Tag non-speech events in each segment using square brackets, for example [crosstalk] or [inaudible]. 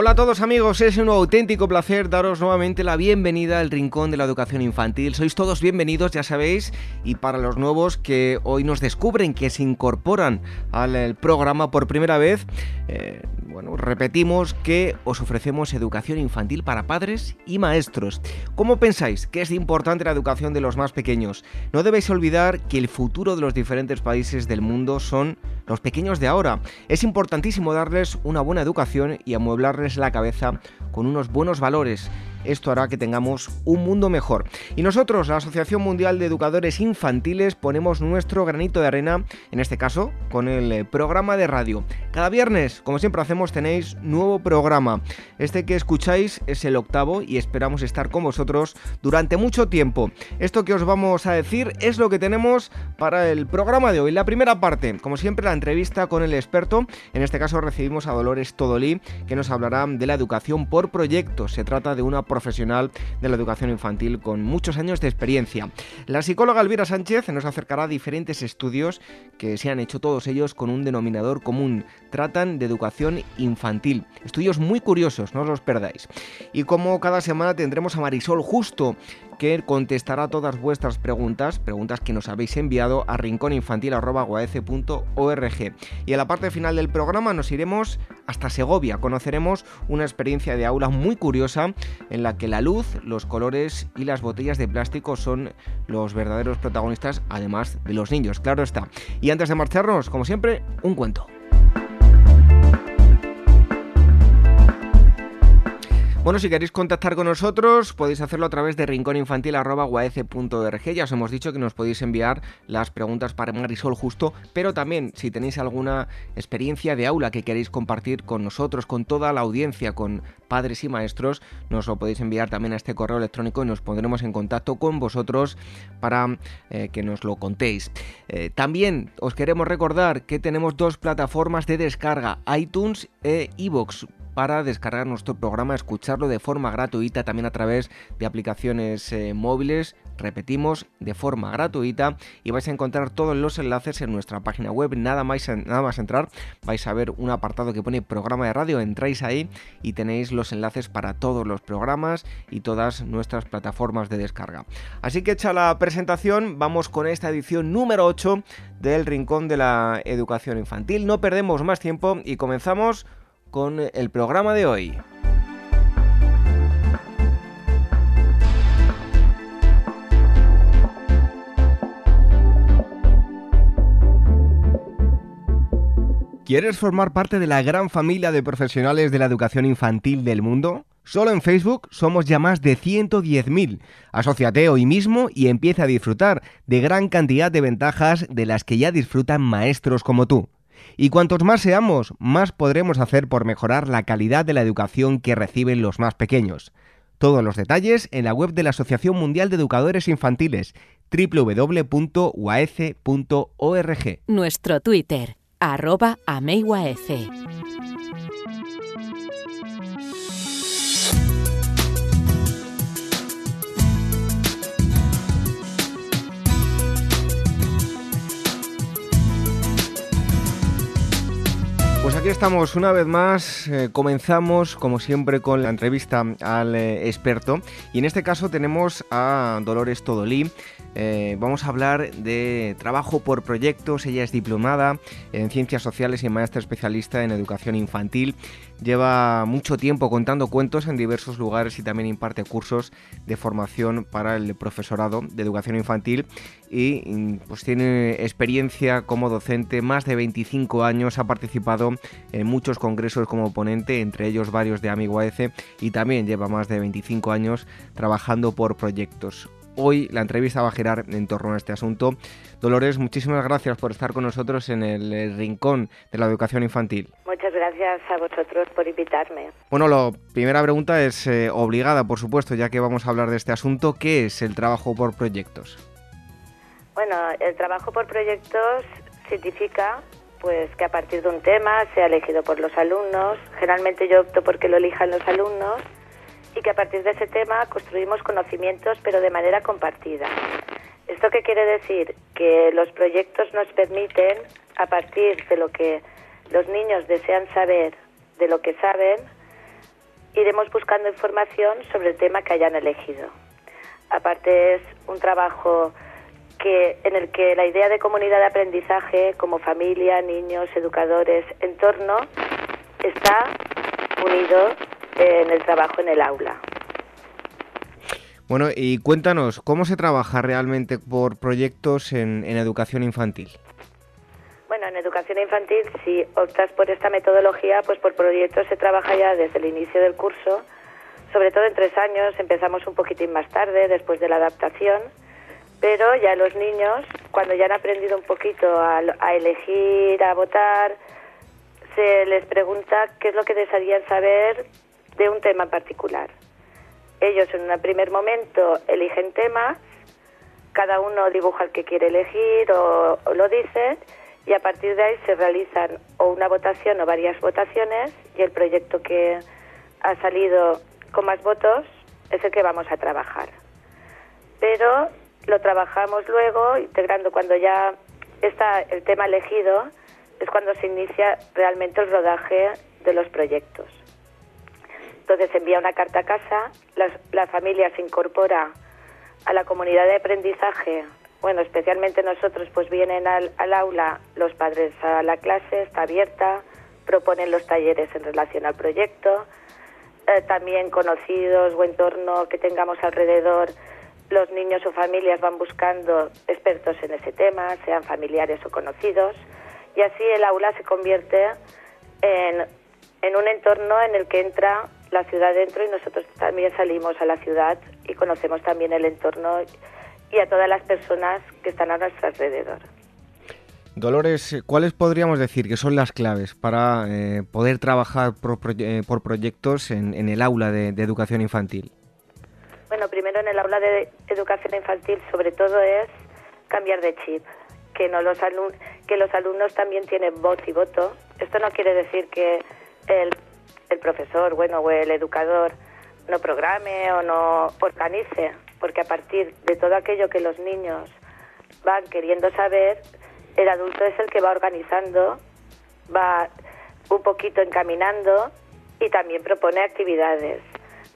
Hola a todos amigos, es un auténtico placer daros nuevamente la bienvenida al Rincón de la Educación Infantil. Sois todos bienvenidos, ya sabéis, y para los nuevos que hoy nos descubren, que se incorporan al programa por primera vez, eh, bueno, repetimos que os ofrecemos educación infantil para padres y maestros. ¿Cómo pensáis que es importante la educación de los más pequeños? No debéis olvidar que el futuro de los diferentes países del mundo son los pequeños de ahora. Es importantísimo darles una buena educación y amueblarles la cabeza con unos buenos valores esto hará que tengamos un mundo mejor. Y nosotros, la Asociación Mundial de Educadores Infantiles, ponemos nuestro granito de arena, en este caso, con el eh, programa de radio. Cada viernes, como siempre hacemos, tenéis nuevo programa. Este que escucháis es el octavo y esperamos estar con vosotros durante mucho tiempo. Esto que os vamos a decir es lo que tenemos para el programa de hoy. La primera parte, como siempre, la entrevista con el experto. En este caso recibimos a Dolores Todolí, que nos hablará de la educación por proyectos. Se trata de una profesional de la educación infantil con muchos años de experiencia. La psicóloga Elvira Sánchez nos acercará a diferentes estudios que se han hecho todos ellos con un denominador común. Tratan de educación infantil. Estudios muy curiosos, no os los perdáis. Y como cada semana tendremos a Marisol Justo, que contestará todas vuestras preguntas, preguntas que nos habéis enviado a rincóninfantil.org. Y en la parte final del programa nos iremos hasta Segovia. Conoceremos una experiencia de aula muy curiosa en la que la luz, los colores y las botellas de plástico son los verdaderos protagonistas, además de los niños, claro está. Y antes de marcharnos, como siempre, un cuento. Bueno, si queréis contactar con nosotros, podéis hacerlo a través de rincóninfantil.org. Ya os hemos dicho que nos podéis enviar las preguntas para Marisol justo, pero también si tenéis alguna experiencia de aula que queréis compartir con nosotros, con toda la audiencia, con padres y maestros, nos lo podéis enviar también a este correo electrónico y nos pondremos en contacto con vosotros para eh, que nos lo contéis. Eh, también os queremos recordar que tenemos dos plataformas de descarga, iTunes e iVoox para descargar nuestro programa, escucharlo de forma gratuita también a través de aplicaciones eh, móviles. Repetimos, de forma gratuita y vais a encontrar todos los enlaces en nuestra página web. Nada más, nada más entrar, vais a ver un apartado que pone programa de radio. Entráis ahí y tenéis los enlaces para todos los programas y todas nuestras plataformas de descarga. Así que hecha la presentación, vamos con esta edición número 8 del Rincón de la Educación Infantil. No perdemos más tiempo y comenzamos con el programa de hoy. ¿Quieres formar parte de la gran familia de profesionales de la educación infantil del mundo? Solo en Facebook somos ya más de 110.000. Asociate hoy mismo y empieza a disfrutar de gran cantidad de ventajas de las que ya disfrutan maestros como tú. Y cuantos más seamos, más podremos hacer por mejorar la calidad de la educación que reciben los más pequeños. Todos los detalles en la web de la Asociación Mundial de Educadores Infantiles, www.uaece.org. Nuestro Twitter, arroba aquí estamos una vez más, eh, comenzamos como siempre con la entrevista al eh, experto y en este caso tenemos a Dolores Todolí. Eh, vamos a hablar de trabajo por proyectos, ella es diplomada en ciencias sociales y maestra especialista en educación infantil. Lleva mucho tiempo contando cuentos en diversos lugares y también imparte cursos de formación para el profesorado de educación infantil y mm, pues tiene experiencia como docente, más de 25 años, ha participado en muchos congresos como ponente, entre ellos varios de Amigo AEC y también lleva más de 25 años trabajando por proyectos. Hoy la entrevista va a girar en torno a este asunto. Dolores, muchísimas gracias por estar con nosotros en el rincón de la educación infantil. Muchas gracias a vosotros por invitarme. Bueno, la primera pregunta es eh, obligada, por supuesto, ya que vamos a hablar de este asunto. ¿Qué es el trabajo por proyectos? Bueno, el trabajo por proyectos significa pues que a partir de un tema sea elegido por los alumnos. Generalmente yo opto porque lo elijan los alumnos y que a partir de ese tema construimos conocimientos pero de manera compartida. ¿Esto qué quiere decir? Que los proyectos nos permiten, a partir de lo que los niños desean saber, de lo que saben, iremos buscando información sobre el tema que hayan elegido. Aparte es un trabajo que en el que la idea de comunidad de aprendizaje como familia, niños, educadores, entorno está unido en el trabajo en el aula. Bueno, y cuéntanos, ¿cómo se trabaja realmente por proyectos en, educación infantil? Bueno, en educación infantil, si optas por esta metodología, pues por proyectos se trabaja ya desde el inicio del curso, sobre todo en tres años, empezamos un poquitín más tarde, después de la adaptación, pero ya los niños, cuando ya han aprendido un poquito a, a elegir, a votar, se les pregunta qué es lo que desearían saber de un tema en particular. Ellos en un primer momento eligen temas, cada uno dibuja el que quiere elegir o, lo dice y a partir de ahí se realizan o una votación o varias votaciones y el proyecto que ha salido con más votos es el que vamos a trabajar. Pero lo trabajamos luego integrando cuando ya está el tema elegido, es cuando se inicia realmente el rodaje de los proyectos. Entonces envía una carta a casa, la, familia se incorpora a la comunidad de aprendizaje, bueno, especialmente nosotros, pues vienen al, aula los padres a la clase, está abierta, proponen los talleres en relación al proyecto, eh, también conocidos o entorno que tengamos alrededor, los niños o familias van buscando expertos en ese tema, sean familiares o conocidos, y así el aula se convierte en, en un entorno en el que entra la ciudad dentro y nosotros también salimos a la ciudad y conocemos también el entorno y a todas las personas que están a nuestro alrededor. Dolores, ¿cuáles podríamos decir que son las claves para eh, poder trabajar por, eh, proyectos en, el aula de, educación infantil? Bueno, primero en el aula de educación infantil sobre todo es cambiar de chip, que, no los, que los alumnos también tienen voz y voto. Esto no quiere decir que el el profesor, bueno, o el educador no programe o no organice, porque a partir de todo aquello que los niños van queriendo saber, el adulto es el que va organizando, va un poquito encaminando y también propone actividades.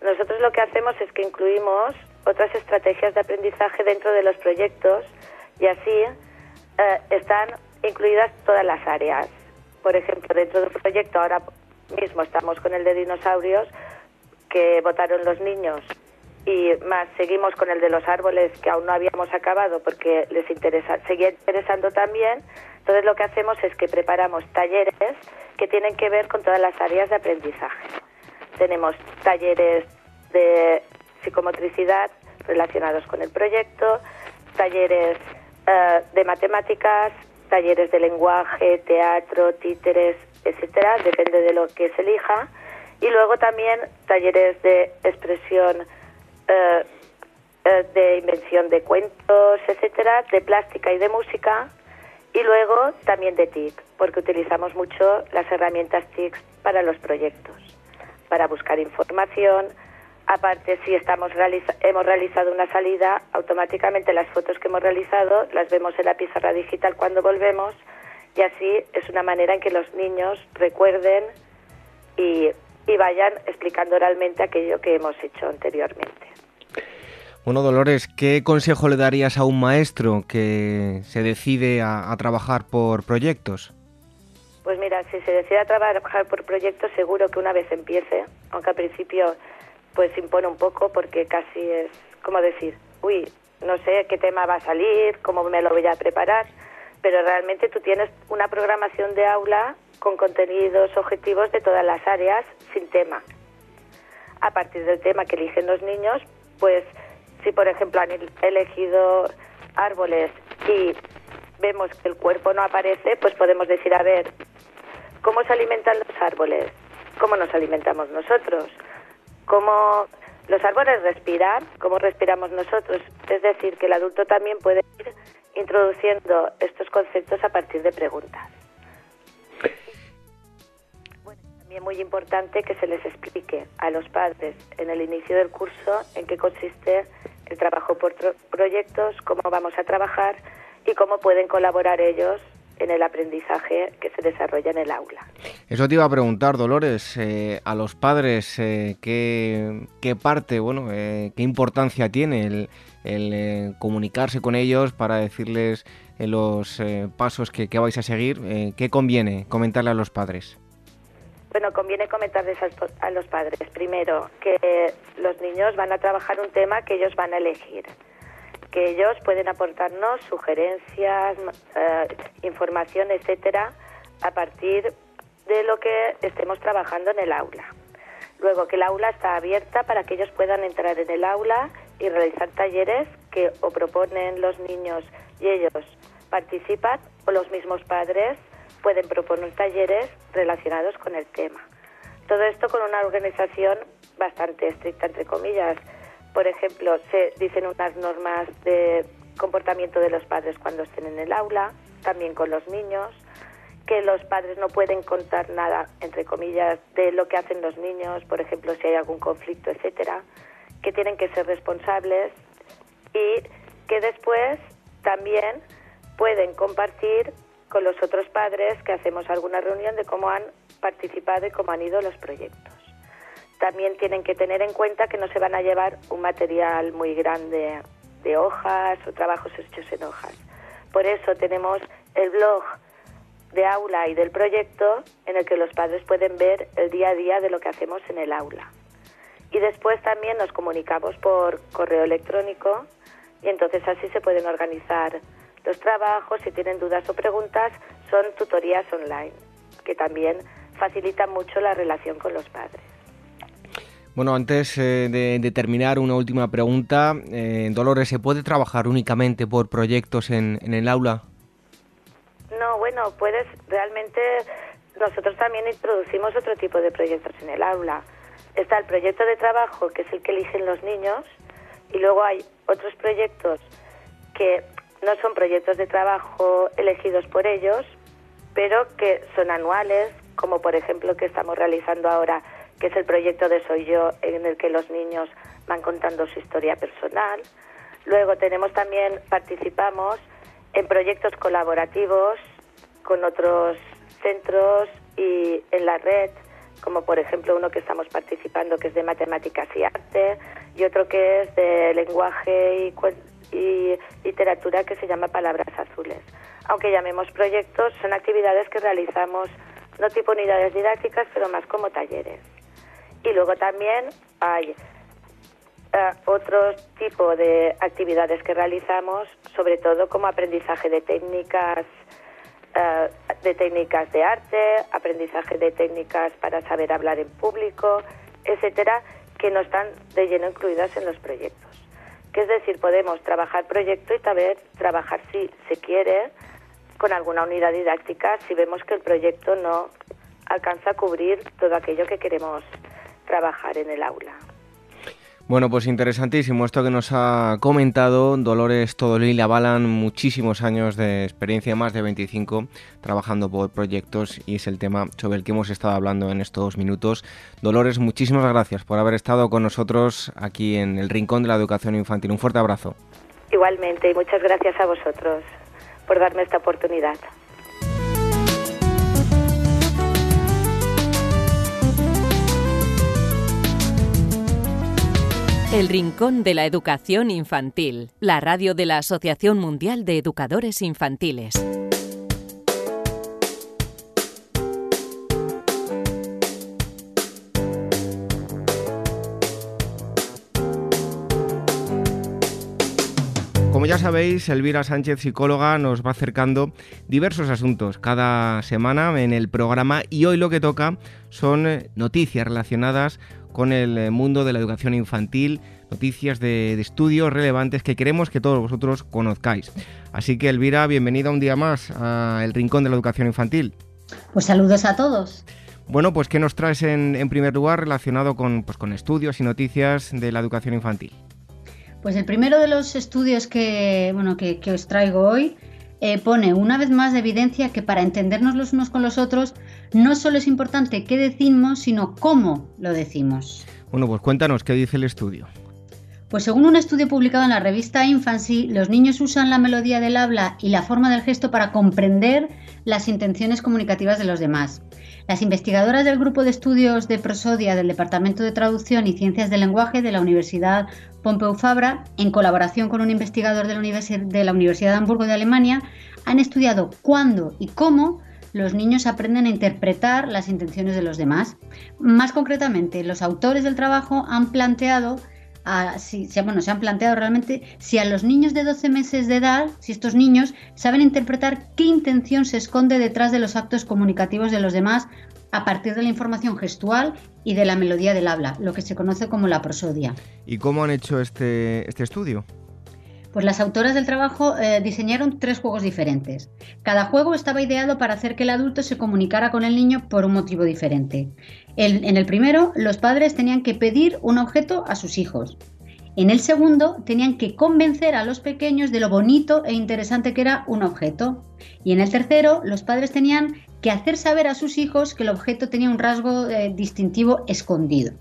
Nosotros lo que hacemos es que incluimos otras estrategias de aprendizaje dentro de los proyectos y así eh, están incluidas todas las áreas. Por ejemplo, dentro del proyecto ahora mismo estamos con el de dinosaurios que votaron los niños y más seguimos con el de los árboles que aún no habíamos acabado porque les interesa, seguía interesando también. Entonces lo que hacemos es que preparamos talleres que tienen que ver con todas las áreas de aprendizaje. Tenemos talleres de psicomotricidad relacionados con el proyecto, talleres eh, de matemáticas, talleres de lenguaje, teatro, títeres, etcétera, depende de lo que se elija. Y luego también talleres de expresión, eh, eh, de invención de cuentos, etcétera, de plástica y de música. Y luego también de TIC, porque utilizamos mucho las herramientas TIC para los proyectos, para buscar información. Aparte, si estamos hemos realizado una salida, automáticamente las fotos que hemos realizado las vemos en la pizarra digital cuando volvemos y así es una manera en que los niños recuerden y, vayan explicando oralmente aquello que hemos hecho anteriormente. Bueno, Dolores, ¿qué consejo le darías a un maestro que se decide a, trabajar por proyectos? Pues mira, si se decide a trabajar por proyectos, seguro que una vez empiece, aunque al principio pues impone un poco porque casi es como decir, uy, no sé qué tema va a salir, cómo me lo voy a preparar, pero realmente tú tienes una programación de aula con contenidos objetivos de todas las áreas sin tema. A partir del tema que eligen los niños, pues si por ejemplo han elegido árboles y vemos que el cuerpo no aparece, pues podemos decir, a ver, ¿cómo se alimentan los árboles? ¿Cómo nos alimentamos nosotros? ¿Cómo los árboles respiran? ¿Cómo respiramos nosotros? Es decir, que el adulto también puede ir introduciendo estos conceptos a partir de preguntas. también muy importante que se les explique a los padres en el inicio del curso en qué consiste el trabajo por proyectos, cómo vamos a trabajar y cómo pueden colaborar ellos en el aprendizaje que se desarrolla en el aula. Eso te iba a preguntar, Dolores, eh, a los padres, eh, ¿qué, parte, bueno, eh, qué importancia tiene el, comunicarse con ellos para decirles los pasos que, vais a seguir? ¿Qué conviene comentarle a los padres? Bueno, conviene comentarles a los padres, primero, que los niños van a trabajar un tema que ellos van a elegir que ellos pueden aportarnos sugerencias, eh, información, etcétera, a partir de lo que estemos trabajando en el aula. Luego, que el aula está abierta para que ellos puedan entrar en el aula y realizar talleres que o proponen los niños y ellos participan o los mismos padres pueden proponer talleres relacionados con el tema. Todo esto con una organización bastante estricta, entre comillas, por ejemplo, se dicen unas normas de comportamiento de los padres cuando estén en el aula, también con los niños, que los padres no pueden contar nada, entre comillas, de lo que hacen los niños, por ejemplo, si hay algún conflicto, etcétera, que tienen que ser responsables y que después también pueden compartir con los otros padres que hacemos alguna reunión de cómo han participado y cómo han ido los proyectos también tienen que tener en cuenta que no se van a llevar un material muy grande de hojas o trabajos hechos en hojas. Por eso tenemos el blog de aula y del proyecto en el que los padres pueden ver el día a día de lo que hacemos en el aula. Y después también nos comunicamos por correo electrónico y entonces así se pueden organizar los trabajos. Si tienen dudas o preguntas, son tutorías online que también facilitan mucho la relación con los padres. Bueno, antes eh, de, terminar, una última pregunta. Eh, Dolores, ¿se puede trabajar únicamente por proyectos en, el aula? No, bueno, puedes realmente. Nosotros también introducimos otro tipo de proyectos en el aula. Está el proyecto de trabajo, que es el que eligen los niños, y luego hay otros proyectos que no son proyectos de trabajo elegidos por ellos, pero que son anuales, como por ejemplo que estamos realizando ahora que es el proyecto de Soy Yo, en el que los niños van contando su historia personal. Luego tenemos también, participamos en proyectos colaborativos con otros centros y en la red, como por ejemplo uno que estamos participando que es de matemáticas y arte y otro que es de lenguaje y, literatura que se llama Palabras Azules. Aunque llamemos proyectos, son actividades que realizamos no tipo unidades didácticas, pero más como talleres. Y luego también hay eh, otro tipo de actividades que realizamos, sobre todo como aprendizaje de técnicas, eh, de técnicas de arte, aprendizaje de técnicas para saber hablar en público, etcétera, que no están de lleno incluidas en los proyectos. Que es decir, podemos trabajar proyecto y también trabajar si se quiere con alguna unidad didáctica si vemos que el proyecto no alcanza a cubrir todo aquello que queremos trabajar en el aula. Bueno, pues interesantísimo esto que nos ha comentado Dolores Todolí. Le avalan muchísimos años de experiencia, más de 25, trabajando por proyectos y es el tema sobre el que hemos estado hablando en estos minutos. Dolores, muchísimas gracias por haber estado con nosotros aquí en el Rincón de la Educación Infantil. Un fuerte abrazo. Igualmente, y muchas gracias a vosotros por darme esta oportunidad. El Rincón de la Educación Infantil, la radio de la Asociación Mundial de Educadores Infantiles. Como ya sabéis, Elvira Sánchez, psicóloga, nos va acercando diversos asuntos cada semana en el programa y hoy lo que toca son eh, noticias relacionadas el eh, mundo de la educación infantil, noticias de, estudios relevantes que queremos que todos vosotros conozcáis. Así que Elvira, bienvenida un día más a El Rincón de la Educación Infantil. Pues saludos a todos. Bueno, pues ¿qué nos traes en, primer lugar relacionado con, pues, con estudios y noticias de la educación infantil? Pues el primero de los estudios que, bueno, que, os traigo hoy eh, pone una vez más de evidencia que para entendernos los unos con los otros no solo es importante qué decimos, sino cómo lo decimos. Bueno, pues cuéntanos qué dice el estudio. Pues según un estudio publicado en la revista Infancy, los niños usan la melodía del habla y la forma del gesto para comprender las intenciones comunicativas de los demás. Las investigadoras del grupo de estudios de prosodia del Departamento de Traducción y Ciencias del Lenguaje de la Universidad Pompeu Fabra, en colaboración con un investigador de la, de la Universidad de Hamburgo de Alemania, han estudiado cuándo y cómo los niños aprenden a interpretar las intenciones de los demás. Más concretamente, los autores del trabajo han planteado si, bueno, se han planteado realmente si a los niños de 12 meses de edad, si estos niños saben interpretar qué intención se esconde detrás de los actos comunicativos de los demás a partir de la información gestual y de la melodía del habla, lo que se conoce como la prosodia. ¿Y cómo han hecho este, este estudio? Pues las autoras del trabajo eh, diseñaron tres juegos diferentes. Cada juego estaba ideado para hacer que el adulto se comunicara con el niño por un motivo diferente. en el primero, los padres tenían que pedir un objeto a sus hijos. En el segundo, tenían que convencer a los pequeños de lo bonito e interesante que era un objeto. Y en el tercero, los padres tenían que hacer saber a sus hijos que el objeto tenía un rasgo eh, distintivo escondido.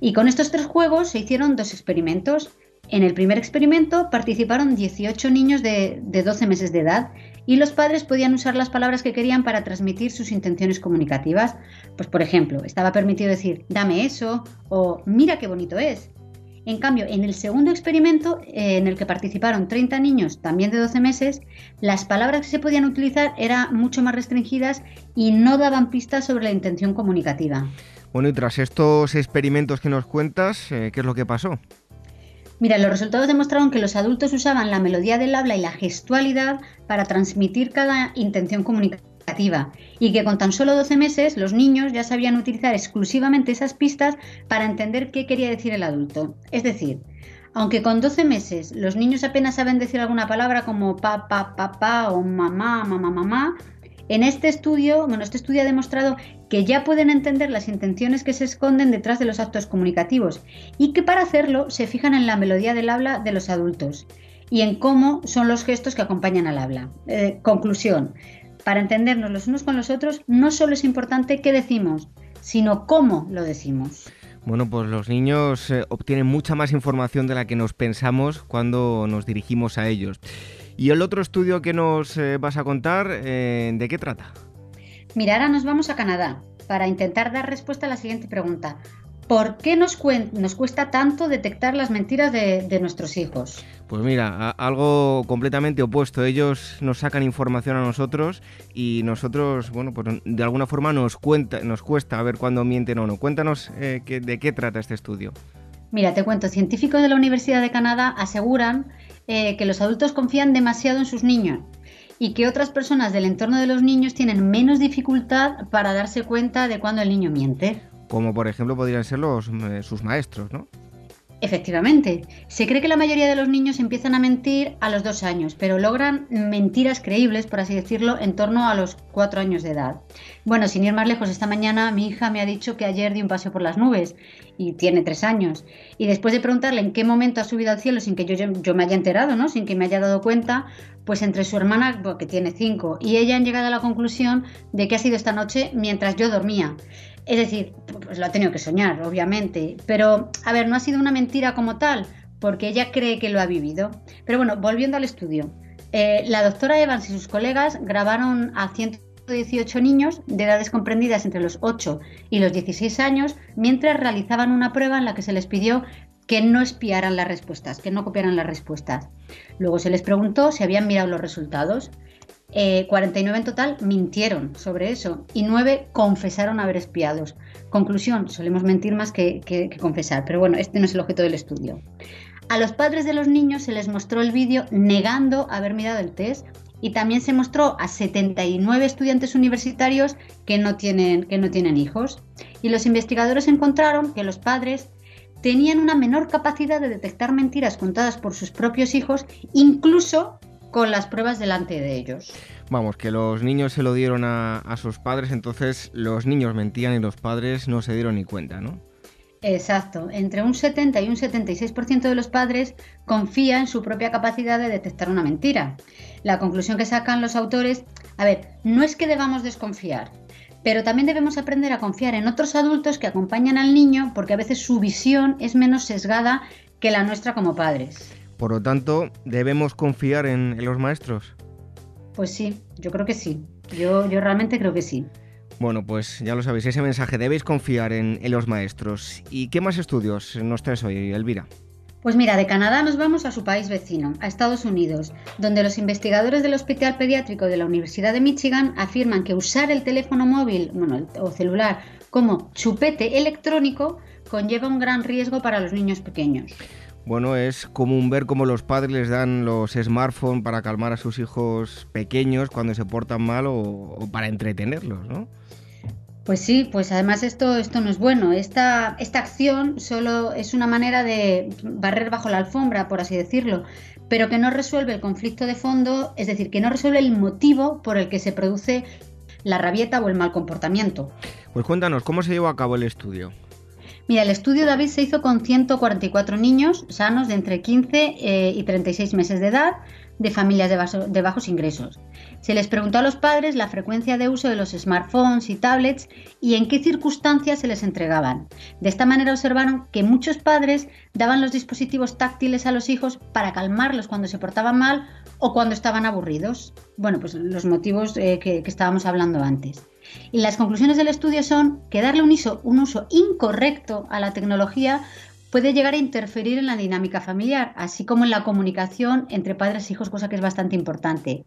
Y con estos tres juegos se hicieron dos experimentos. En el primer experimento participaron 18 niños de, 12 meses de edad y los padres podían usar las palabras que querían para transmitir sus intenciones comunicativas. Pues por ejemplo, estaba permitido decir dame eso o mira qué bonito es. En cambio, en el segundo experimento, eh, en el que participaron 30 niños también de 12 meses, las palabras que se podían utilizar eran mucho más restringidas y no daban pistas sobre la intención comunicativa. Bueno, y tras estos experimentos que nos cuentas, eh, ¿qué es lo que pasó? Mira, los resultados demostraron que los adultos usaban la melodía del habla y la gestualidad para transmitir cada intención comunicativa y que con tan solo 12 meses los niños ya sabían utilizar exclusivamente esas pistas para entender qué quería decir el adulto. Es decir, aunque con 12 meses los niños apenas saben decir alguna palabra como pa, pa, pa, pa o mamá, mamá, mamá, en este estudio, bueno, este estudio ha demostrado que ya pueden entender las intenciones que se esconden detrás de los actos comunicativos y que para hacerlo se fijan en la melodía del habla de los adultos y en cómo son los gestos que acompañan al habla. Eh, conclusión, para entendernos los unos con los otros no solo es importante qué decimos, sino cómo lo decimos. Bueno, pues los niños eh, obtienen mucha más información de la que nos pensamos cuando nos dirigimos a ellos. ¿Y el otro estudio que nos eh, vas a contar, de qué trata? Mira, ahora nos vamos a Canadá para intentar dar respuesta a la siguiente pregunta. ¿Por qué nos, nos cuesta tanto detectar las mentiras de, nuestros hijos? Pues mira, algo completamente opuesto. Ellos nos sacan información a nosotros y nosotros, bueno, pues de alguna forma nos, cuenta, nos cuesta ver cuándo mienten o no. Cuéntanos eh, de qué trata este estudio. Mira, te cuento, científicos de la Universidad de Canadá aseguran eh, que los adultos confían demasiado en sus niños y que otras personas del entorno de los niños tienen menos dificultad para darse cuenta de cuando el niño miente. Como por ejemplo podrían ser los, eh, sus maestros, ¿no? Efectivamente, se cree que la mayoría de los niños empiezan a mentir a los dos años, pero logran mentiras creíbles, por así decirlo, en torno a los cuatro años de edad. Bueno, sin ir más lejos, esta mañana mi hija me ha dicho que ayer dio un paseo por las nubes y tiene tres años. Y después de preguntarle en qué momento ha subido al cielo sin que yo, yo, me haya enterado, ¿no? sin que me haya dado cuenta, pues entre su hermana, que tiene cinco, y ella han llegado a la conclusión de que ha sido esta noche mientras yo dormía. Es decir, pues lo ha tenido que soñar, obviamente. Pero, a ver, no ha sido una mentira como tal, porque ella cree que lo ha vivido. Pero bueno, volviendo al estudio. Eh, la doctora Evans y sus colegas grabaron a 118 niños de edades comprendidas entre los 8 y los 16 años mientras realizaban una prueba en la que se les pidió que no espiaran las respuestas, que no copiaran las respuestas. Luego se les preguntó si habían mirado los resultados 49 eh, en total mintieron sobre eso y 9 confesaron haber espiados. Conclusión, solemos mentir más que, confesar, pero bueno, este no es el objeto del estudio. A los padres de los niños se les mostró el vídeo negando haber mirado el test y también se mostró a 79 estudiantes universitarios que no tienen, que no tienen hijos. Y los investigadores encontraron que los padres tenían una menor capacidad de detectar mentiras contadas por sus propios hijos, incluso con las pruebas delante de ellos. Vamos, que los niños se lo dieron a, sus padres, entonces los niños mentían y los padres no se dieron ni cuenta, ¿no? Exacto, entre un 70 y un 76% de los padres confía en su propia capacidad de detectar una mentira. La conclusión que sacan los autores, a ver, no es que debamos desconfiar, Pero también debemos aprender a confiar en otros adultos que acompañan al niño porque a veces su visión es menos sesgada que la nuestra como padres. Por lo tanto, ¿debemos confiar en, los maestros? Pues sí, yo creo que sí. Yo, yo realmente creo que sí. Bueno, pues ya lo sabéis, ese mensaje, debéis confiar en, en los maestros. ¿Y qué más estudios nos traes hoy, Elvira? Pues mira, de Canadá nos vamos a su país vecino, a Estados Unidos, donde los investigadores del Hospital Pediátrico de la Universidad de Michigan afirman que usar el teléfono móvil bueno, o celular como chupete electrónico conlleva un gran riesgo para los niños pequeños. Bueno, es común ver cómo los padres les dan los smartphones para calmar a sus hijos pequeños cuando se portan mal o, o para entretenerlos, ¿no? Pues sí, pues además esto, esto no es bueno. Esta, esta acción solo es una manera de barrer bajo la alfombra, por así decirlo, pero que no resuelve el conflicto de fondo, es decir, que no resuelve el motivo por el que se produce la rabieta o el mal comportamiento. Pues cuéntanos, ¿cómo se llevó a cabo el estudio? Mira, el estudio David se hizo con 144 niños sanos de entre 15 eh, y 36 meses de edad de familias de, bajos ingresos. Se les preguntó a los padres la frecuencia de uso de los smartphones y tablets y en qué circunstancias se les entregaban. De esta manera observaron que muchos padres daban los dispositivos táctiles a los hijos para calmarlos cuando se portaban mal o cuando estaban aburridos. Bueno, pues los motivos eh, que, que estábamos hablando antes. Y las conclusiones del estudio son que darle un uso, incorrecto a la tecnología puede llegar a interferir en la dinámica familiar, así como en la comunicación entre padres e hijos, cosa que es bastante importante.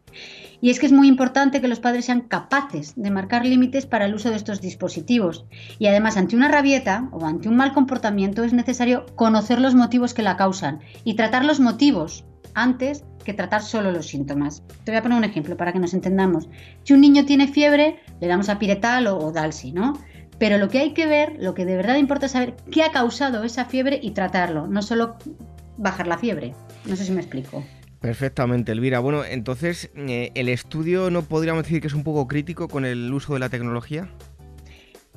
Y es que es muy importante que los padres sean capaces de marcar límites para el uso de estos dispositivos. Y además, ante una rabieta o ante un mal comportamiento es necesario conocer los motivos que la causan y tratar los motivos antes que tratar solo los síntomas. Te voy a poner un ejemplo para que nos entendamos. Si un niño tiene fiebre, le damos a piretal o, o dalsi, ¿no? Pero lo que hay que ver, lo que de verdad importa es saber qué ha causado esa fiebre y tratarlo, no solo bajar la fiebre. No sé si me explico. Perfectamente, Elvira. Bueno, entonces, eh, ¿el estudio no podríamos decir que es un poco crítico con el uso de la tecnología?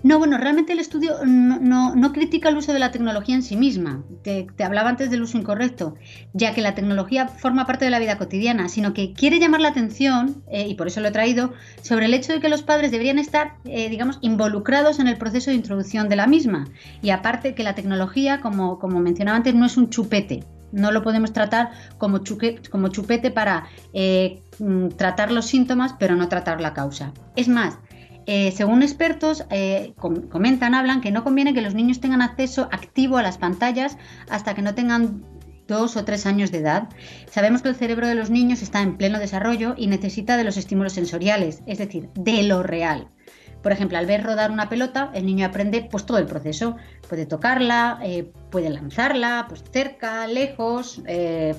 No, bueno, realmente el estudio no, critica el uso de la tecnología en sí misma. Te, hablaba antes del uso incorrecto, ya que la tecnología forma parte de la vida cotidiana, sino que quiere llamar la atención, eh, y por eso lo he traído, sobre el hecho de que los padres deberían estar, eh, digamos, involucrados en el proceso de introducción de la misma. Y aparte que la tecnología, como, mencionaba antes, no es un chupete. No lo podemos tratar como, como chupete para eh, mm, tratar los síntomas, pero no tratar la causa. Es más, eh, según expertos, eh, comentan, hablan que no conviene que los niños tengan acceso activo a las pantallas hasta que no tengan dos o tres años de edad. Sabemos que el cerebro de los niños está en pleno desarrollo y necesita de los estímulos sensoriales, es decir, de lo real. Por ejemplo, al ver rodar una pelota, el niño aprende pues todo el proceso. Puede tocarla, eh, puede lanzarla, pues cerca, lejos,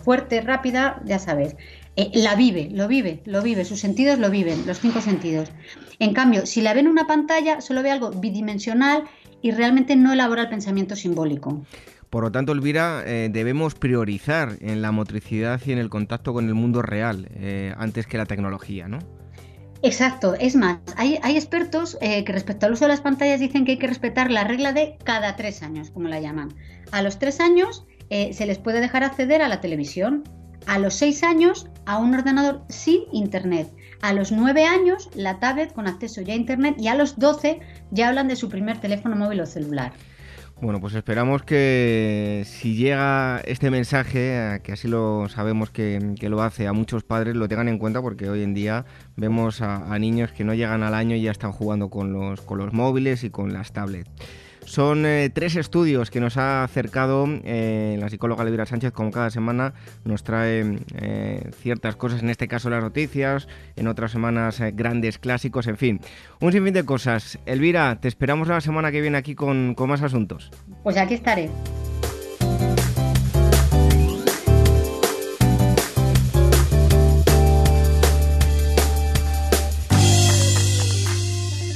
fuerte, rápida, ya sabes. Eh, la vive, lo vive, lo vive, sus sentidos lo viven, los cinco sentidos. En cambio, si la ve en una pantalla, solo ve algo bidimensional y realmente no elabora el pensamiento simbólico. Por lo tanto, Elvira, eh, debemos priorizar en la motricidad y en el contacto con el mundo real eh, antes que la tecnología, ¿no? Exacto, es más, hay, expertos que respecto al uso de las pantallas dicen que hay que respetar la regla de cada tres años, como la llaman. A los tres años se les puede dejar acceder a la televisión, a los 6 años a un ordenador sin Internet. A los 9 años la tablet con acceso ya a Internet y a los 12 ya hablan de su primer teléfono móvil o celular. Bueno, pues esperamos que si llega este mensaje, que así lo sabemos que, lo hace, a muchos padres lo tengan en cuenta porque hoy en día vemos a, niños que no llegan al año y ya están jugando con los móviles y con las tablets. Son eh, tres estudios que nos ha acercado eh, la psicóloga Elvira Sánchez, como cada semana nos trae eh, ciertas cosas, en este caso las noticias, en otras semanas grandes clásicos, en fin, un sinfín de cosas. Elvira, te esperamos la semana que viene aquí con, con más asuntos. Pues aquí estaré.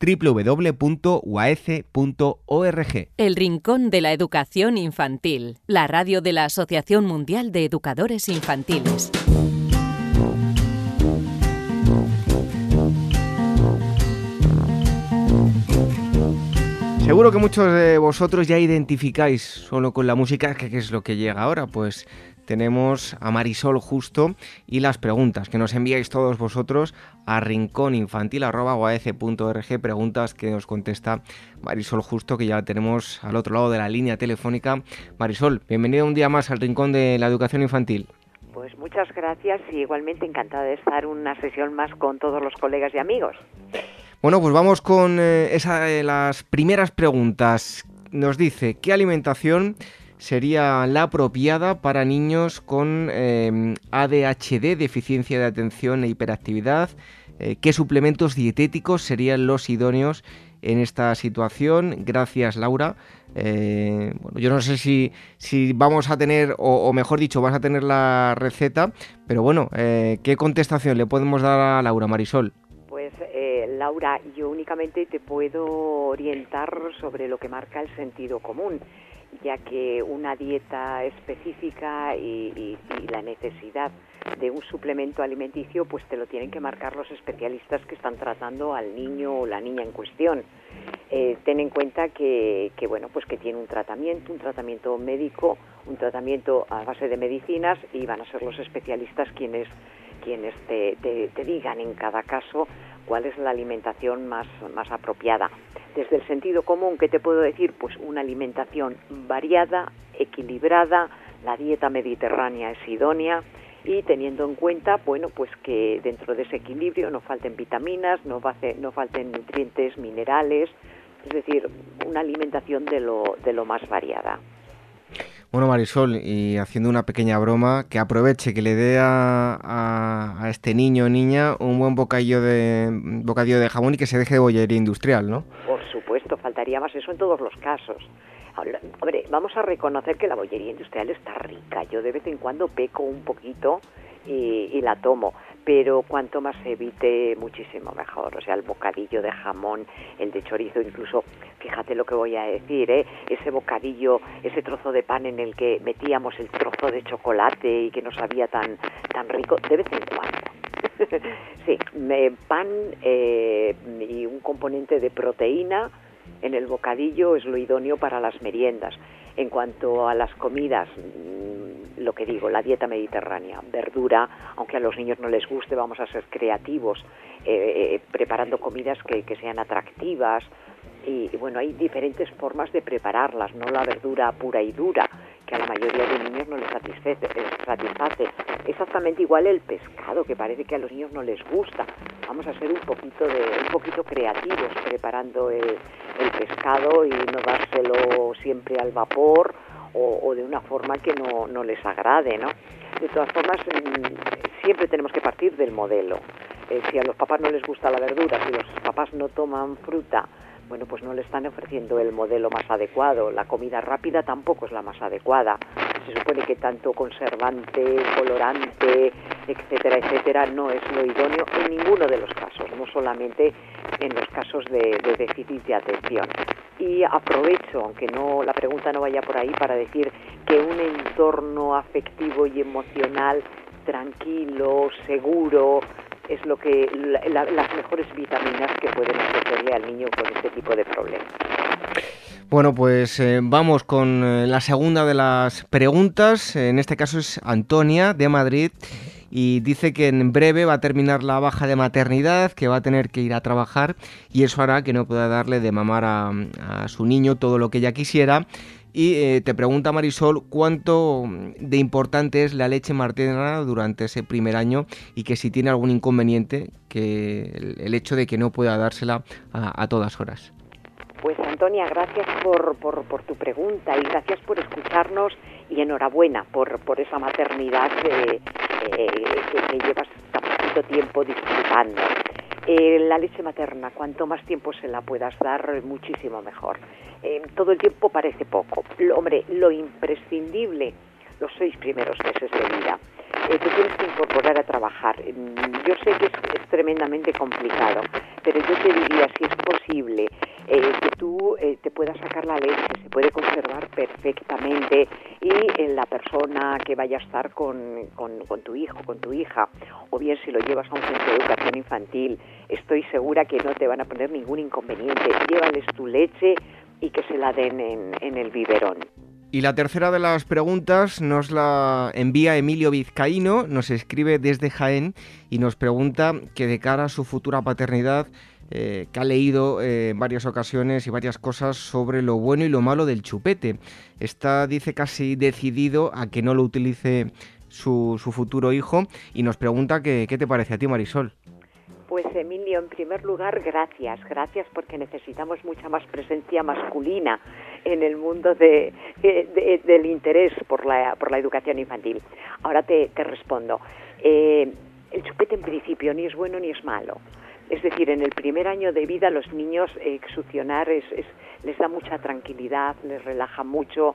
www.uaece.org. El Rincón de la Educación Infantil, la radio de la Asociación Mundial de Educadores Infantiles. Seguro que muchos de vosotros ya identificáis solo con la música qué es lo que llega ahora, pues tenemos a Marisol Justo y las preguntas que nos enviáis todos vosotros a rincóninfantil.org, preguntas que nos contesta Marisol Justo, que ya la tenemos al otro lado de la línea telefónica. Marisol, bienvenida un día más al Rincón de la Educación Infantil. Pues muchas gracias y igualmente encantada de estar una sesión más con todos los colegas y amigos. Bueno, pues vamos con eh, esa, eh, las primeras preguntas. Nos dice, ¿qué alimentación sería la apropiada para niños con eh, ADHD, deficiencia de atención e hiperactividad? ¿Qué suplementos dietéticos serían los idóneos en esta situación? Gracias, Laura. bueno, yo no sé si, si vamos a tener, o, o, mejor dicho, vas a tener la receta, pero bueno, ¿qué contestación le podemos dar a Laura Marisol? Laura, yo únicamente te puedo orientar sobre lo que marca el sentido común, ya que una dieta específica y, la necesidad de un suplemento alimenticio, pues te lo tienen que marcar los especialistas que están tratando al niño o la niña en cuestión. Eh, ten en cuenta que, bueno, pues que tiene un tratamiento, un tratamiento médico, un tratamiento a base de medicinas y van a ser los especialistas quienes quienes te, te digan en cada caso cuál es la alimentación más, más apropiada. Desde el sentido común, ¿qué te puedo decir? Pues una alimentación variada, equilibrada, la dieta mediterránea es idónea y teniendo en cuenta, bueno, pues que dentro de ese equilibrio no falten vitaminas, no, no falten nutrientes, minerales, es decir, una alimentación de lo, de lo más variada. Bueno, Marisol, y haciendo una pequeña broma, que aproveche, que le dé a, este niño o niña un buen bocadillo de, bocadillo de jamón y que se deje de bollería industrial, ¿no? Por supuesto, faltaría más eso en todos los casos. Hombre, vamos a reconocer que la bollería industrial está rica. Yo de vez en cuando peco un poquito y, la tomo, pero cuanto más se evite, muchísimo mejor. O sea, el bocadillo de jamón, el de chorizo, incluso, fíjate lo que voy a decir, ¿eh? ese bocadillo, ese trozo de pan en el que metíamos el trozo de chocolate y que no sabía tan, tan rico, de vez en cuando. [laughs] sí, pan eh, y un componente de proteína en el bocadillo es lo idóneo para las meriendas. En cuanto a las comidas, mm, lo que digo, la dieta mediterránea, verdura, aunque a los niños no les guste, vamos a ser creativos, eh, eh, preparando comidas que, sean atractivas. Y, bueno, hay diferentes formas de prepararlas, no la verdura pura y dura, que a la mayoría de niños no les satisface, les satisface. Exactamente igual el pescado, que parece que a los niños no les gusta. Vamos a ser un poquito, de, un poquito creativos preparando el, el pescado y no dárselo siempre al vapor o, de una forma que no, no, les agrade, ¿no? De todas formas, mm, siempre tenemos que partir del modelo. Eh, si a los papás no les gusta la verdura, si los papás no toman fruta, bueno, pues no le están ofreciendo el modelo más adecuado. La comida rápida tampoco es la más adecuada. Se supone que tanto conservante, colorante, etcétera, etcétera, no es lo idóneo en ninguno de los casos, no solamente en los casos de, déficit de atención. Y aprovecho, aunque no la pregunta no vaya por ahí, para decir que un entorno afectivo y emocional tranquilo, seguro, es lo que las mejores vitaminas que pueden ofrecerle al niño con este tipo de problemas. Bueno, pues eh, vamos con eh, la segunda de las preguntas. En este caso es Antonia de Madrid y dice que en breve va a terminar la baja de maternidad, que va a tener que ir a trabajar y eso hará que no pueda darle de mamar a, su niño todo lo que ella quisiera. Y eh, te pregunta Marisol cuánto de importante es la leche materna durante ese primer año y que si tiene algún inconveniente que el, hecho de que no pueda dársela a, todas horas. Pues Antonia, gracias por, por, por, tu pregunta y gracias por escucharnos y enhorabuena por, por esa maternidad que, que, llevas tan poquito tiempo disfrutando. Eh, la leche materna, cuanto más tiempo se la puedas dar, muchísimo mejor. Eh, todo el tiempo parece poco. hombre, lo imprescindible, los seis primeros meses de vida. Eh, te tienes que incorporar a trabajar. Mm, yo sé que es, tremendamente complicado, pero yo te diría, si es posible, eh, que tú eh, te puedas sacar la leche, se puede conservar perfectamente y la persona que vaya a estar con, con, tu hijo, con tu hija, o bien si lo llevas a un centro de educación infantil, estoy segura que no te van a poner ningún inconveniente. Llévales tu leche y que se la den en, en el biberón. Y la tercera de las preguntas nos la envía Emilio Vizcaíno, nos escribe desde Jaén y nos pregunta que de cara a su futura paternidad, eh, que ha leído eh, en varias ocasiones y varias cosas sobre lo bueno y lo malo del chupete. Está, dice, casi decidido a que no lo utilice su, su futuro hijo y nos pregunta que, qué te parece a ti, Marisol. Pues Emilio, en primer lugar, gracias, gracias porque necesitamos mucha más presencia masculina en el mundo de, del interés por la, por la educación infantil. Ahora te, te respondo. Eh, el chupete en principio ni es bueno ni es malo. Es decir, en el primer año de vida los niños eh, succionar es, les da mucha tranquilidad, les relaja mucho.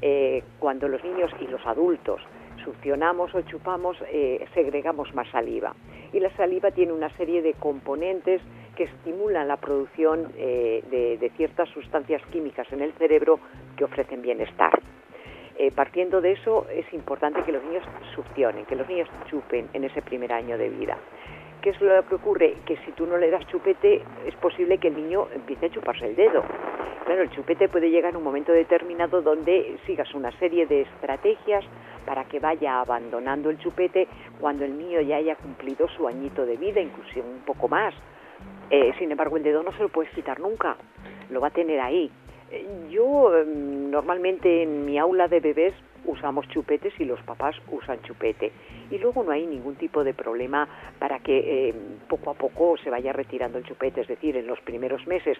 Eh, cuando los niños y los adultos succionamos o chupamos, eh, segregamos más saliva. Y la saliva tiene una serie de componentes que estimulan la producción eh, de, ciertas sustancias químicas en el cerebro que ofrecen bienestar. Eh, partiendo de eso, es importante que los niños succionen, que los niños chupen en ese primer año de vida. ¿Qué es lo que ocurre? Que si tú no le das chupete, es posible que el niño empiece a chuparse el dedo. Claro, el chupete puede llegar a un momento determinado donde sigas una serie de estrategias para que vaya abandonando el chupete cuando el niño ya haya cumplido su añito de vida, incluso un poco más. Eh, sin embargo, el dedo no se lo puedes quitar nunca, lo va a tener ahí. Eh, yo em, normalmente en mi aula de bebés usamos chupetes y los papás usan chupete. Y luego no hay ningún tipo de problema para que em, poco a poco se vaya retirando el chupete. Es decir, en los primeros meses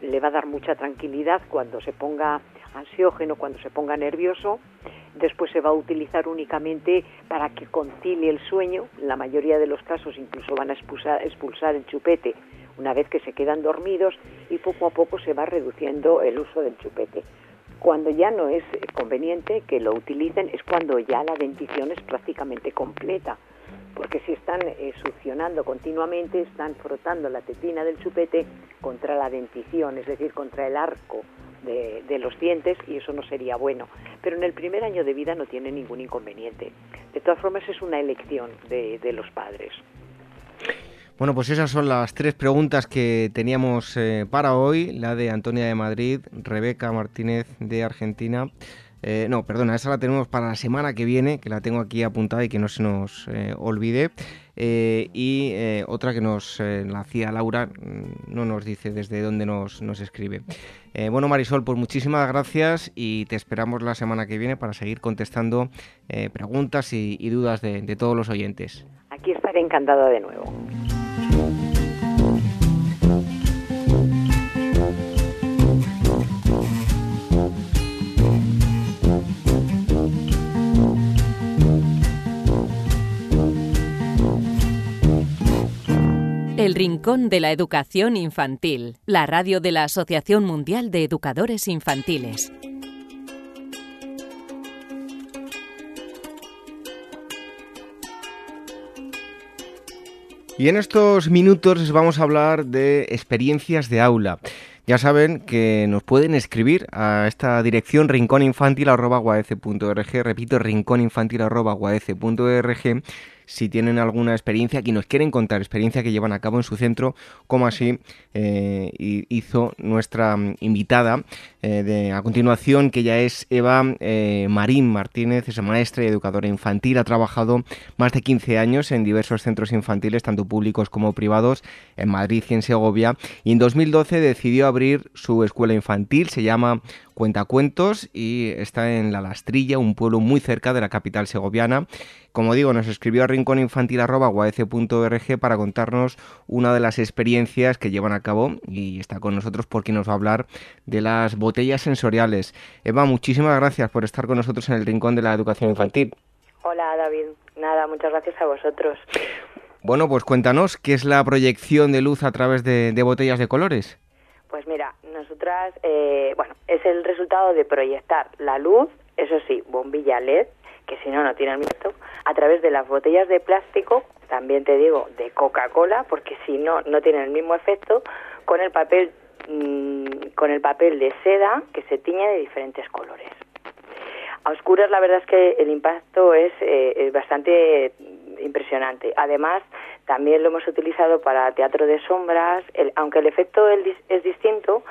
le va a dar mucha tranquilidad cuando se ponga ansiógeno, cuando se ponga nervioso. Después se va a utilizar únicamente para que concilie el sueño. En la mayoría de los casos incluso van a expulsar, el chupete una vez que se quedan dormidos y poco a poco se va reduciendo el uso del chupete. Cuando ya no es conveniente que lo utilicen es cuando ya la dentición es prácticamente completa, porque si están eh, succionando continuamente, están frotando la tetina del chupete contra la dentición, es decir, contra el arco de, los dientes y eso no sería bueno. Pero en el primer año de vida no tiene ningún inconveniente. De todas formas es una elección de los padres. Bueno, pues esas son las tres preguntas que teníamos eh, para hoy. La de Antonia de Madrid, Rebeca Martínez de Argentina. Eh, no, perdona, esa la tenemos para la semana que viene, que la tengo aquí apuntada y que no se nos eh, olvide. Y otra que nos la hacía Laura, mm, no nos dice desde dónde nos, nos escribe. bueno, Marisol, pues muchísimas gracias y te esperamos la semana que viene para seguir contestando preguntas y, y dudas de, de todos los oyentes. Aquí estaré encantada de nuevo. El Rincón de la Educación Infantil, la radio de la Asociación Mundial de Educadores Infantiles. Y en estos minutos vamos a hablar de experiencias de aula. Ya saben que nos pueden escribir a esta dirección rincóninfantil.org, repito, rincóninfantil.org, si tienen alguna experiencia que nos quieren contar, experiencia que llevan a cabo en su centro, como así eh, hizo nuestra mm, invitada eh, a continuación, que ya es Eva eh, Marín Martínez, es maestra y educadora infantil, ha trabajado más de 15 años en diversos centros infantiles, tanto públicos como privados, en Madrid y en Segovia, y en 2012 decidió abrir su escuela infantil, se llama Cuentacuentos y está en La Lastrilla, un pueblo muy cerca de la capital segoviana. Como digo, nos escribió a rincóninfantil.org para contarnos una de las experiencias que llevan a cabo y está con nosotros porque nos va a hablar de las botellas sensoriales. Eva, muchísimas gracias por estar con nosotros en el Rincón de la Educación Infantil. Hola David, nada, muchas gracias a vosotros. Bueno, pues cuéntanos, ¿qué es la proyección de luz a través de, de botellas de colores? Pues mira, nosotras, eh, bueno, es el resultado de proyectar la luz, eso sí, bombilla LED, que si no, no tiene el mismo a través de las botellas de plástico, también te digo, de Coca-Cola, porque si no, no tienen el mismo efecto, con el papel, mm, con el papel de seda que se tiñe de diferentes colores. A oscuras la verdad es que el impacto es, eh, bastante impresionante. Además, también lo hemos utilizado para teatro de sombras, aunque el efecto es distinto,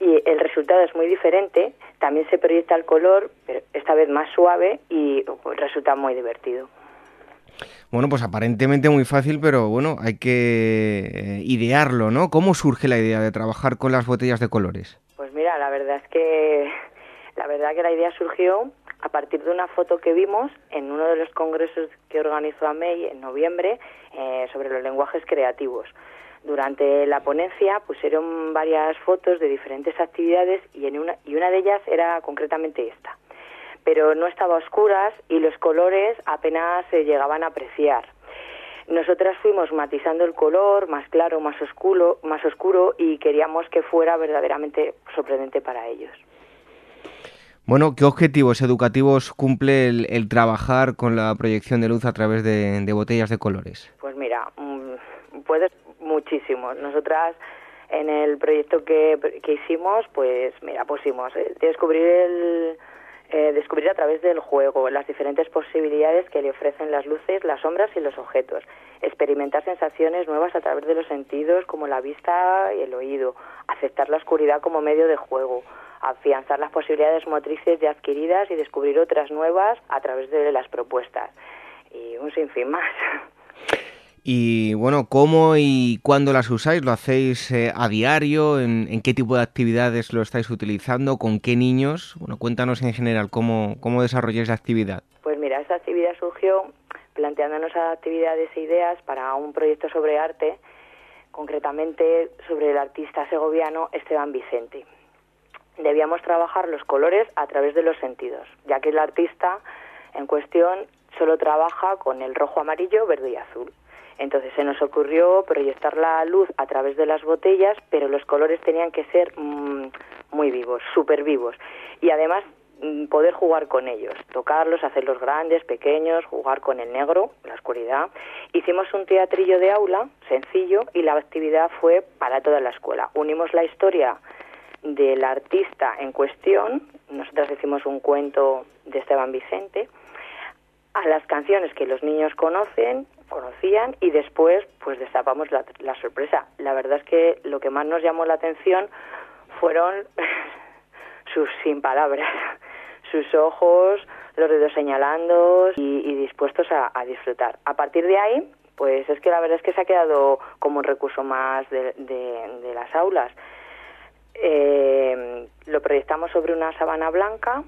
y el resultado es muy diferente. También se proyecta el color, pero esta vez más suave y resulta muy divertido. Bueno, pues aparentemente muy fácil, pero bueno, hay que eh, idearlo, ¿no? ¿Cómo surge la idea de trabajar con las botellas de colores? Pues mira, la verdad es que la verdad que la idea surgió a partir de una foto que vimos en uno de los congresos que organizó AMEI en noviembre eh, sobre los lenguajes creativos. Durante la ponencia pusieron varias fotos de diferentes actividades y, en una, y una de ellas era concretamente esta. Pero no estaba a oscuras y los colores apenas se llegaban a apreciar. Nosotras fuimos matizando el color, más claro, más oscuro, más oscuro y queríamos que fuera verdaderamente sorprendente para ellos. Bueno, ¿qué objetivos educativos cumple el, trabajar con la proyección de luz a través de, botellas de colores? Pues mira, mm, puedes muchísimos. Nosotras en el proyecto que, que hicimos, pues mira, pusimos eh, descubrir el eh, descubrir a través del juego las diferentes posibilidades que le ofrecen las luces, las sombras y los objetos, experimentar sensaciones nuevas a través de los sentidos como la vista y el oído, aceptar la oscuridad como medio de juego, afianzar las posibilidades motrices ya adquiridas y descubrir otras nuevas a través de las propuestas y un sinfín más. [laughs] Y bueno, ¿cómo y cuándo las usáis? ¿Lo hacéis eh, a diario? ¿En, qué tipo de actividades lo estáis utilizando? ¿Con qué niños? Bueno, cuéntanos en general cómo, cómo desarrolláis la actividad. Pues mira, esta actividad surgió planteándonos actividades e ideas para un proyecto sobre arte, concretamente sobre el artista segoviano Esteban Vicente. Debíamos trabajar los colores a través de los sentidos, ya que el artista en cuestión solo trabaja con el rojo, amarillo, verde y azul. Entonces se nos ocurrió proyectar la luz a través de las botellas, pero los colores tenían que ser mm, muy vivos, súper vivos. Y además mm, poder jugar con ellos, tocarlos, hacerlos grandes, pequeños, jugar con el negro, la oscuridad. Hicimos un teatrillo de aula sencillo y la actividad fue para toda la escuela. Unimos la historia del artista en cuestión, nosotros hicimos un cuento de Esteban Vicente, a las canciones que los niños conocen conocían y después pues destapamos la, sorpresa. La verdad es que lo que más nos llamó la atención fueron [laughs] sus sin palabras, [laughs] sus ojos, los dedos señalando y, dispuestos a, disfrutar. A partir de ahí, pues es que la verdad es que se ha quedado como un recurso más de, de, las aulas. Eh, lo proyectamos sobre una sábana blanca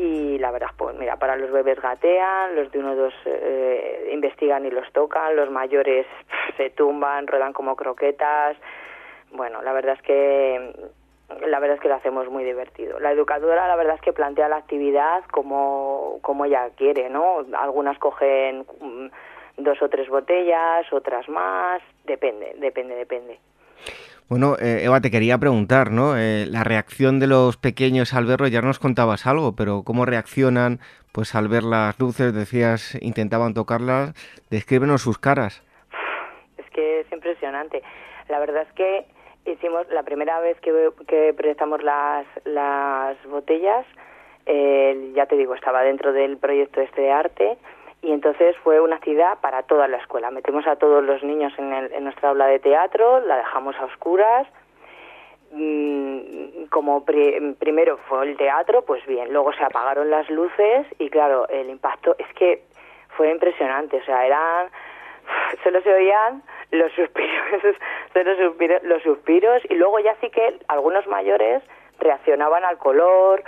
y la verdad, pues mira, para los bebés gatean, los de uno o dos eh, investigan y los tocan, los mayores [laughs] se tumban, ruedan como croquetas. Bueno, la verdad es que la verdad es que lo hacemos muy divertido. La educadora la verdad es que plantea la actividad como, como ella quiere, ¿no? Algunas cogen mm, dos o tres botellas, otras más, depende, depende, depende. Bueno, eh, Eva, te quería preguntar, ¿no? Eh, la reacción de los pequeños al verlo, ya nos contabas algo, pero ¿cómo reaccionan pues al ver las luces? Decías, intentaban tocarlas, descríbenos sus caras. Es que es impresionante. La verdad es que hicimos la primera vez que, que proyectamos las, las botellas, eh, ya te digo, estaba dentro del proyecto este de arte, y entonces fue una actividad para toda la escuela. Metimos a todos los niños en, en nuestra aula de teatro, la dejamos a oscuras. Mm, como primero fue el teatro, pues bien, luego se apagaron las luces y claro, el impacto es que fue impresionante, o sea, eran [sighs] solo se oían los suspiros, [laughs] solo suspiros, los suspiros y luego ya sí que algunos mayores reaccionaban al color,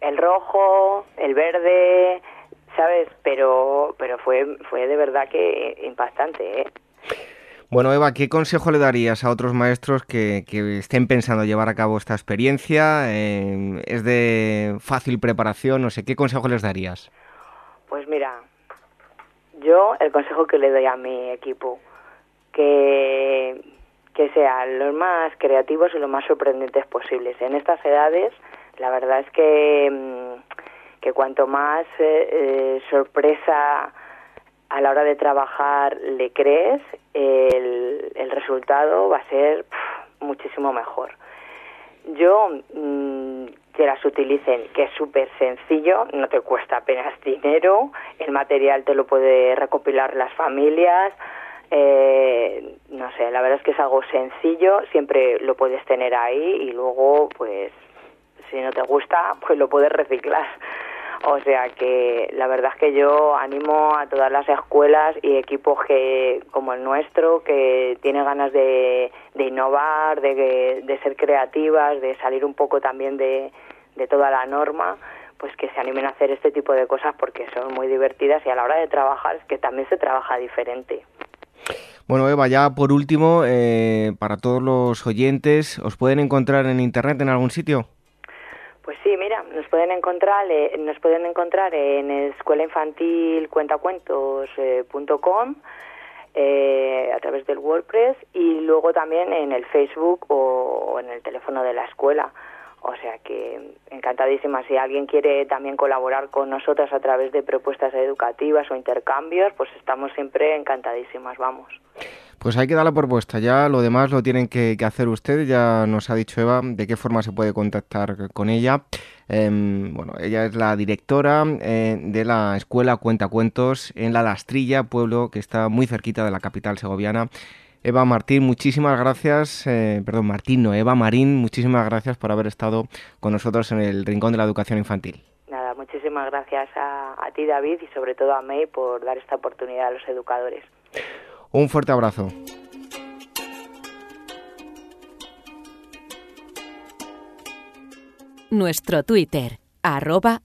el rojo, el verde, ¿sabes? Pero, pero fue, fue de verdad que impactante, ¿eh? Bueno, Eva, ¿qué consejo le darías a otros maestros que, que estén pensando llevar a cabo esta experiencia? Eh, ¿Es de fácil preparación? No sé, ¿qué consejo les darías? Pues mira, yo el consejo que le doy a mi equipo, que, que sean los más creativos y los más sorprendentes posibles. En estas edades, la verdad es que... Mm, que cuanto más eh, eh, sorpresa a la hora de trabajar le crees, el, el resultado va a ser muchísimo mejor. Yo mm, que las utilicen, que es súper sencillo, no te cuesta apenas dinero, el material te lo puede recopilar las familias, eh, no sé, la verdad es que es algo sencillo, siempre lo puedes tener ahí y luego, pues, si no te gusta, pues lo puedes reciclar. O sea que la verdad es que yo animo a todas las escuelas y equipos que como el nuestro que tiene ganas de, de innovar, de, de, ser creativas, de salir un poco también de, de toda la norma, pues que se animen a hacer este tipo de cosas porque son muy divertidas y a la hora de trabajar es que también se trabaja diferente. Bueno, Eva, ya por último, eh, para todos los oyentes, ¿os pueden encontrar en internet en algún sitio? Pues sí, mira, nos pueden encontrar, eh, nos pueden encontrar en escuelainfantilcuentacuentos.com eh, a través del WordPress y luego también en el Facebook o, en el teléfono de la escuela. O sea que encantadísima. Si alguien quiere también colaborar con nosotras a través de propuestas educativas o intercambios, pues estamos siempre encantadísimas, vamos. Pues hay que dar la propuesta, ya lo demás lo tienen que, hacer ustedes, ya nos ha dicho Eva de qué forma se puede contactar con ella. Em, bueno, ella es la directora eh, de la escuela Cuentacuentos en La Lastrilla, pueblo que está muy cerquita de la capital segoviana. Eva Martín, muchísimas gracias, eh, perdón, Martín, no, Eva Marín, muchísimas gracias por haber estado con nosotros en el Rincón de la Educación Infantil. Nada, muchísimas gracias a, a ti, David, y sobre todo a May por dar esta oportunidad a los educadores. Un fuerte abrazo. Nuestro Twitter, arroba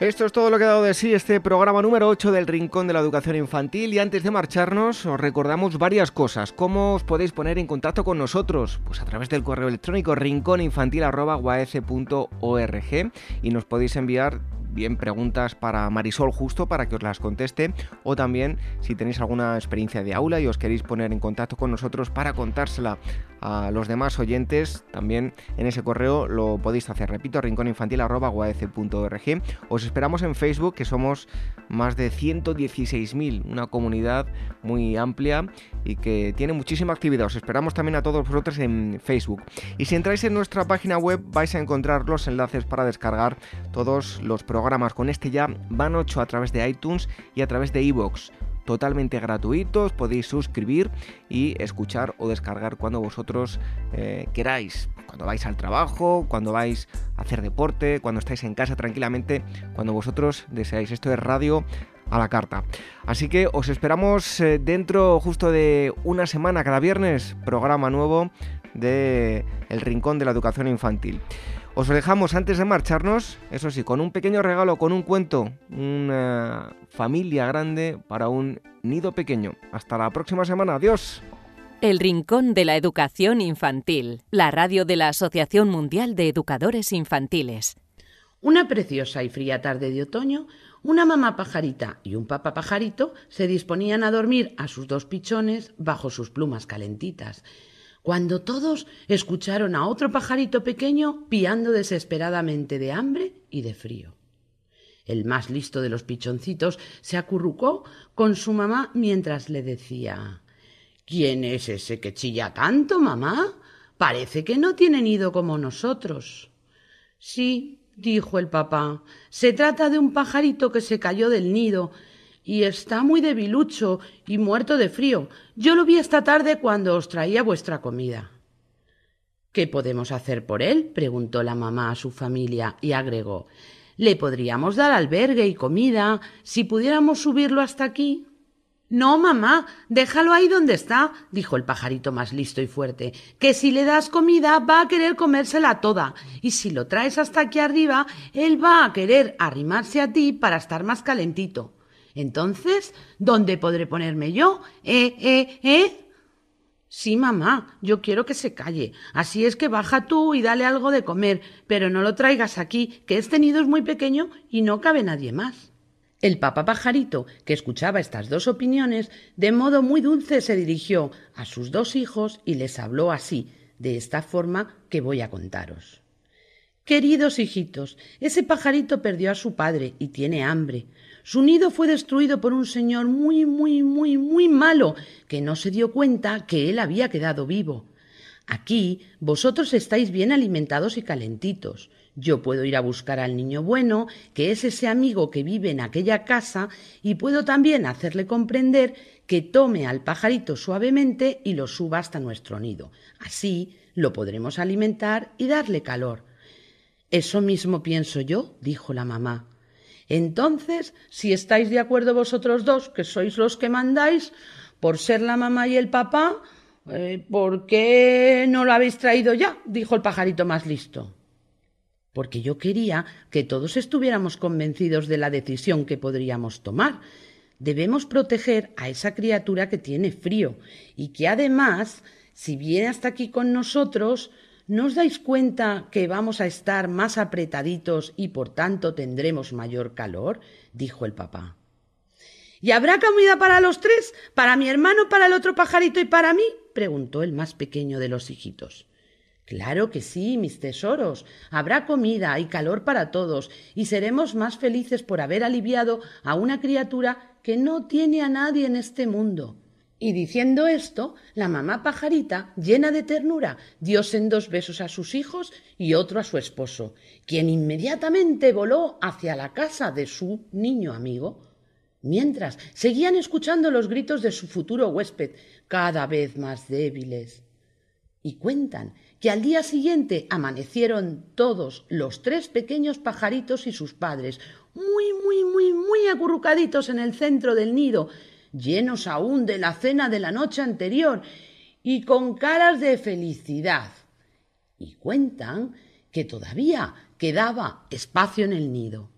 Esto es todo lo que ha dado de sí este programa número 8 del Rincón de la Educación Infantil y antes de marcharnos os recordamos varias cosas. ¿Cómo os podéis poner en contacto con nosotros? Pues a través del correo electrónico rincóninfantil.org y nos podéis enviar bien preguntas para Marisol justo para que os las conteste o también si tenéis alguna experiencia de aula y os queréis poner en contacto con nosotros para contársela a los demás oyentes, también en ese correo lo podéis hacer. Repito, rincóninfantil.org. Os esperamos en Facebook, que somos más de 116.000, una comunidad muy amplia y que tiene muchísima actividad. Os esperamos también a todos vosotros en Facebook. Y si entráis en nuestra página web vais a encontrar los enlaces para descargar todos los programas con este ya van 8 a través de iTunes y a través de iVoox totalmente gratuitos, podéis suscribir y escuchar o descargar cuando vosotros eh, queráis, cuando vais al trabajo, cuando vais a hacer deporte, cuando estáis en casa tranquilamente, cuando vosotros deseáis. Esto es radio a la carta. Así que os esperamos eh, dentro justo de una semana, cada viernes, programa nuevo de El Rincón de la Educación Infantil. Os dejamos antes de marcharnos, eso sí, con un pequeño regalo, con un cuento, una familia grande para un nido pequeño. Hasta la próxima semana, adiós. El Rincón de la Educación Infantil, la radio de la Asociación Mundial de Educadores Infantiles. Una preciosa y fría tarde de otoño, una mamá pajarita y un papá pajarito se disponían a dormir a sus dos pichones bajo sus plumas calentitas cuando todos escucharon a otro pajarito pequeño piando desesperadamente de hambre y de frío. El más listo de los pichoncitos se acurrucó con su mamá mientras le decía ¿Quién es ese que chilla tanto, mamá? Parece que no tiene nido como nosotros. Sí, dijo el papá, se trata de un pajarito que se cayó del nido y está muy debilucho y muerto de frío. Yo lo vi esta tarde cuando os traía vuestra comida. ¿Qué podemos hacer por él? preguntó la mamá a su familia y agregó Le podríamos dar albergue y comida si pudiéramos subirlo hasta aquí. No, mamá, déjalo ahí donde está, dijo el pajarito más listo y fuerte, que si le das comida va a querer comérsela toda, y si lo traes hasta aquí arriba, él va a querer arrimarse a ti para estar más calentito. Entonces, ¿dónde podré ponerme yo? ¿Eh, eh, eh? Sí, mamá, yo quiero que se calle. Así es que baja tú y dale algo de comer, pero no lo traigas aquí, que este nido es muy pequeño y no cabe nadie más. El papá pajarito, que escuchaba estas dos opiniones, de modo muy dulce se dirigió a sus dos hijos y les habló así, de esta forma que voy a contaros. Queridos hijitos, ese pajarito perdió a su padre y tiene hambre. Su nido fue destruido por un señor muy, muy, muy, muy malo, que no se dio cuenta que él había quedado vivo. Aquí vosotros estáis bien alimentados y calentitos. Yo puedo ir a buscar al niño bueno, que es ese amigo que vive en aquella casa, y puedo también hacerle comprender que tome al pajarito suavemente y lo suba hasta nuestro nido. Así lo podremos alimentar y darle calor. Eso mismo pienso yo, dijo la mamá. Entonces, si estáis de acuerdo vosotros dos, que sois los que mandáis, por ser la mamá y el papá, eh, ¿por qué no lo habéis traído ya? dijo el pajarito más listo. Porque yo quería que todos estuviéramos convencidos de la decisión que podríamos tomar. Debemos proteger a esa criatura que tiene frío y que además, si viene hasta aquí con nosotros, ¿No os dais cuenta que vamos a estar más apretaditos y por tanto tendremos mayor calor? dijo el papá. ¿Y habrá comida para los tres? ¿Para mi hermano, para el otro pajarito y para mí? preguntó el más pequeño de los hijitos. Claro que sí, mis tesoros. Habrá comida y calor para todos, y seremos más felices por haber aliviado a una criatura que no tiene a nadie en este mundo. Y diciendo esto, la mamá pajarita, llena de ternura, dio dos besos a sus hijos y otro a su esposo, quien inmediatamente voló hacia la casa de su niño amigo, mientras seguían escuchando los gritos de su futuro huésped, cada vez más débiles. Y cuentan que al día siguiente amanecieron todos los tres pequeños pajaritos y sus padres, muy, muy, muy, muy acurrucaditos en el centro del nido, llenos aún de la cena de la noche anterior y con caras de felicidad. Y cuentan que todavía quedaba espacio en el nido.